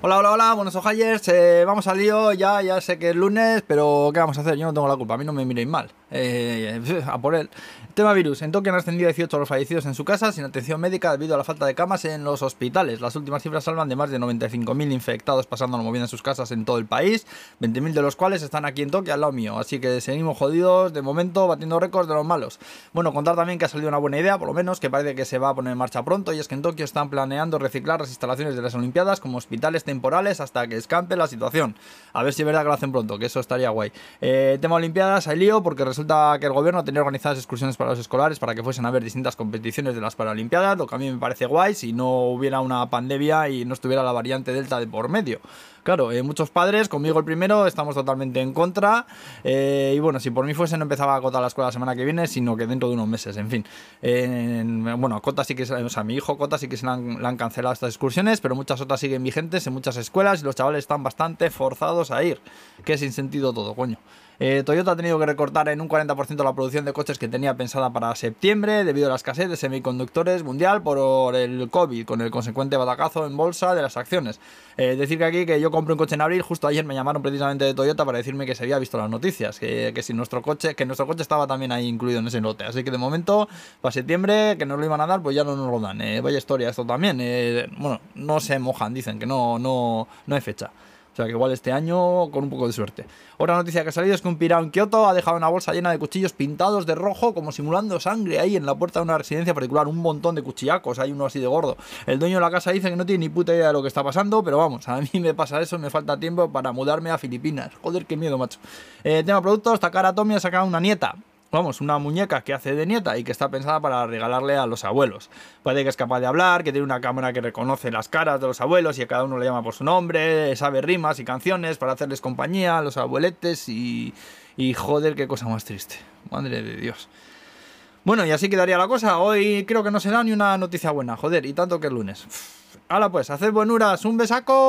Hola, hola, hola, buenos ojayers, eh, vamos al lío, ya, ya sé que es lunes, pero ¿qué vamos a hacer? Yo no tengo la culpa, a mí no me miréis mal. Eh, a por él. Tema virus. En Tokio han ascendido 18 los fallecidos en su casa sin atención médica debido a la falta de camas en los hospitales. Las últimas cifras salvan de más de 95.000 infectados pasándolo muy bien en sus casas en todo el país, 20.000 de los cuales están aquí en Tokio al lado mío. Así que seguimos jodidos de momento batiendo récords de los malos. Bueno, contar también que ha salido una buena idea, por lo menos, que parece que se va a poner en marcha pronto y es que en Tokio están planeando reciclar las instalaciones de las Olimpiadas como hospitales temporales hasta que escampe la situación. A ver si es verdad que lo hacen pronto, que eso estaría guay. Eh, tema Olimpiadas, hay lío porque resulta que el gobierno tenía organizadas excursiones para los escolares para que fuesen a ver distintas competiciones de las Paralimpiadas, lo que a mí me parece guay si no hubiera una pandemia y no estuviera la variante Delta de por medio. Claro, eh, muchos padres, conmigo el primero, estamos totalmente en contra. Eh, y bueno, si por mí fuese, no empezaba a Cota la escuela la semana que viene, sino que dentro de unos meses, en fin. bueno, Cota sí que, o mi hijo Cota sí que se le han, han, cancelado estas excursiones, pero muchas otras siguen vigentes en muchas escuelas y los chavales están bastante forzados a ir. Que sin sentido todo, coño. Eh, Toyota ha tenido que recortar en un 40% la producción de coches que tenía pensada para septiembre debido a la escasez de semiconductores mundial por el COVID, con el consecuente batacazo en bolsa de las acciones. Eh, decir que aquí que yo compré un coche en abril, justo ayer me llamaron precisamente de Toyota para decirme que se había visto las noticias, que, si nuestro coche, que nuestro coche estaba también ahí incluido en ese lote. Así que de momento, para septiembre, que nos lo iban a dar, pues ya no nos lo dan. Eh, vaya historia esto también. bueno, no se mojan, dicen que no, no, no hay fecha. Sea que igual este año con un poco de suerte. Otra noticia que ha salido es que un pirado en Kioto ha dejado una bolsa llena de cuchillos pintados de rojo, como simulando sangre ahí en la puerta de una residencia particular. Un montón de cuchillacos, hay uno así de gordo. El dueño de la casa dice que no tiene ni puta idea de lo que está pasando, pero vamos, a mí me pasa eso, me falta tiempo para mudarme a Filipinas. Joder, qué miedo, macho. Eh, tema productos, Takara Tomy ha sacado una nieta vamos, una muñeca que hace de nieta y que está pensada para regalarle a los abuelos. Puede que es capaz de hablar, que tiene una cámara que reconoce las caras de los abuelos y a cada uno le llama por su nombre, sabe rimas y canciones para hacerles compañía a los abueletes y, y joder, qué cosa más triste. Madre de Dios. Bueno, y así quedaría la cosa. Hoy creo que no se da ni una noticia buena, joder, y tanto que es lunes. Hala pues, haced buenuras, un besaco.